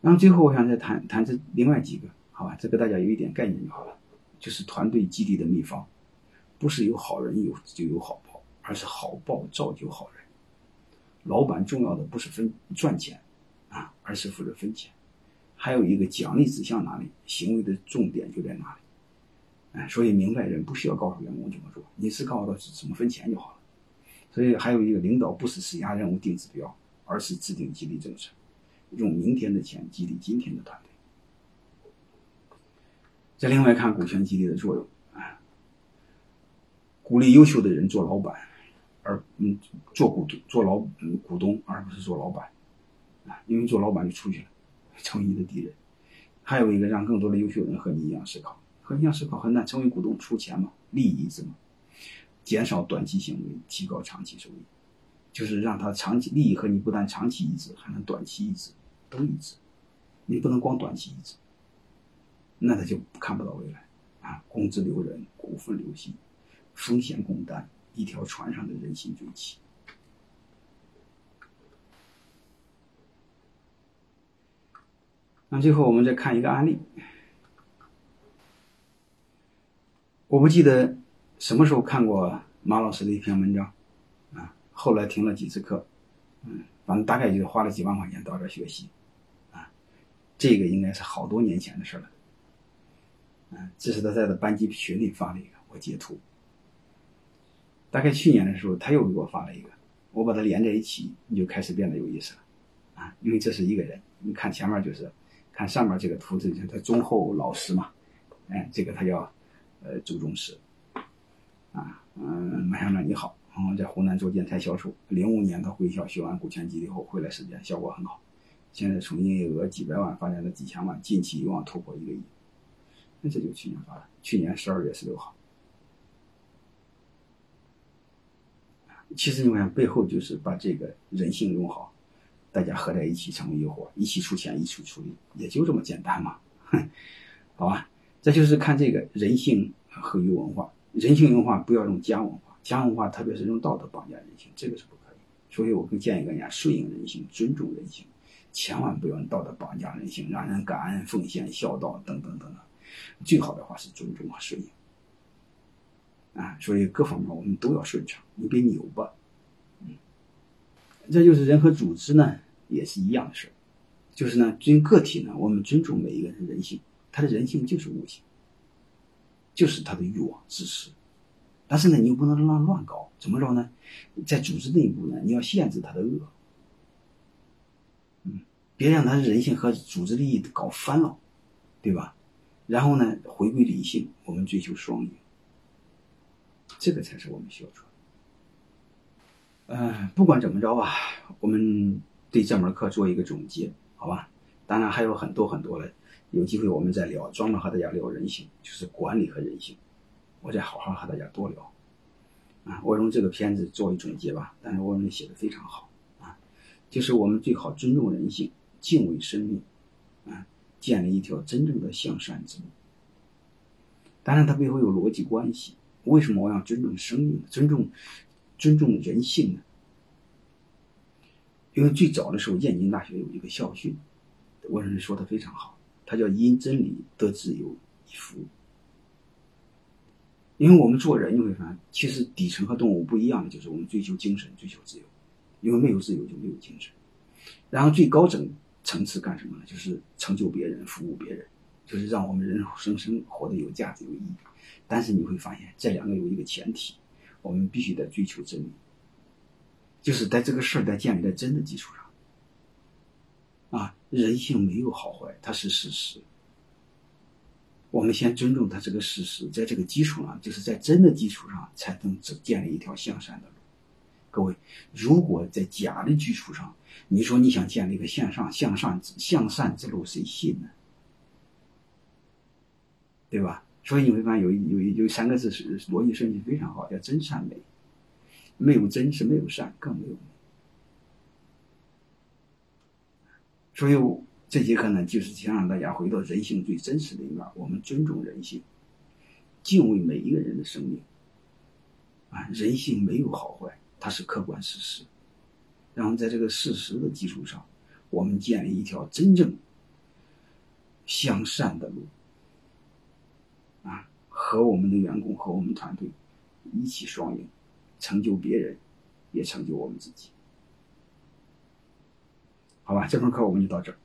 然后最后我想再谈谈这另外几个，好吧？这个大家有一点概念就好了。就是团队激励的秘方，不是有好人有就有好报，而是好报造就好人。老板重要的不是分赚钱啊，而是负责分钱。还有一个奖励指向哪里，行为的重点就在哪里。哎，所以明白人不需要告诉员工怎么做，你是告诉他怎么分钱就好了。所以还有一个领导不是施压任务定指标，而是制定激励政策，用明天的钱激励今天的团队。再另外看股权激励的作用啊，鼓励优秀的人做老板，而嗯做股东做老股东，而不是做老板啊，因为做老板就出去了，成为你的敌人。还有一个让更多的优秀人和你一样思考，和你一样思考很难成为股东出钱嘛，利益一致嘛，减少短期行为，提高长期收益，就是让他长期利益和你不但长期一致，还能短期一致，都一致，你不能光短期一致。那他就看不到未来，啊，工资留人，股份留心，风险共担，一条船上的人心追齐。那最后我们再看一个案例，我不记得什么时候看过马老师的一篇文章，后来停了几次课，嗯，反正大概就花了几万块钱到这学习，啊，这个应该是好多年前的事了。嗯，这是他在他班级群里发了一个，我截图。大概去年的时候，他又给我发了一个，我把它连在一起，你就开始变得有意思了，啊，因为这是一个人，你看前面就是，看上面这个图，这他忠厚老实嘛，哎，这个他叫，呃，周忠实，啊，嗯，马校长你好，然后，在湖南做建材销售，零五年他回校学完股权激励后回来实践，效果很好，现在从营业额几百万发展到几千万，近期有望突破一个亿。那这就是去年发的，去年十二月十六号。其实你看背后就是把这个人性用好，大家合在一起成为一伙，一起出钱，一起出力，也就这么简单嘛。好吧，这就是看这个人性和于文化，人性文化不要用家文化，假文化特别是用道德绑架人性，这个是不可以。所以我更建议大家顺应人性，尊重人性，千万不要用道德绑架人性，让人感恩、奉献、孝道等等等等。最好的话是尊重和顺应，啊，所以各方面我们都要顺畅，你别扭吧，嗯，这就是人和组织呢也是一样的事就是呢，尊个体呢，我们尊重每一个人人性，他的人性就是悟性，就是他的欲望、自私，但是呢，你又不能让乱搞，怎么着呢？在组织内部呢，你要限制他的恶，嗯，别让他人性和组织利益搞翻了，对吧？然后呢，回归理性，我们追求双赢，这个才是我们需要做的。嗯，不管怎么着吧，我们对这门课做一个总结，好吧？当然还有很多很多的，有机会我们再聊，专门和大家聊人性，就是管理和人性，我再好好和大家多聊。啊，我用这个片子作为总结吧，但是我们写的非常好啊，就是我们最好尊重人性，敬畏生命，啊。建立一条真正的向善之路。当然，它背后有逻辑关系。为什么我要尊重生命、尊重尊重人性呢？因为最早的时候，燕京大学有一个校训，我认为说的非常好，它叫“因真理得自由，以服”。因为我们做人，你会发现，其实底层和动物不一样的就是我们追求精神、追求自由。因为没有自由，就没有精神。然后最高层。层次干什么呢？就是成就别人，服务别人，就是让我们人生生活的有价值、有意义。但是你会发现，这两个有一个前提，我们必须得追求真理，就是在这个事儿在建立在真的基础上。啊，人性没有好坏，它是事实。我们先尊重它这个事实，在这个基础上，就是在真的基础上，才能建立一条向善的路。各位，如果在假的基础上，你说你想建立一个向上、向上、向善之路，谁信呢？对吧？所以你会发现有有有三个字是逻辑顺序非常好，叫真善美。没有真是没有善，更没有美。所以这节课呢，就是想让大家回到人性最真实的一面，我们尊重人性，敬畏每一个人的生命。啊，人性没有好坏。它是客观事实，然后在这个事实的基础上，我们建立一条真正向善的路，啊，和我们的员工和我们团队一起双赢，成就别人，也成就我们自己。好吧，这门课我们就到这儿。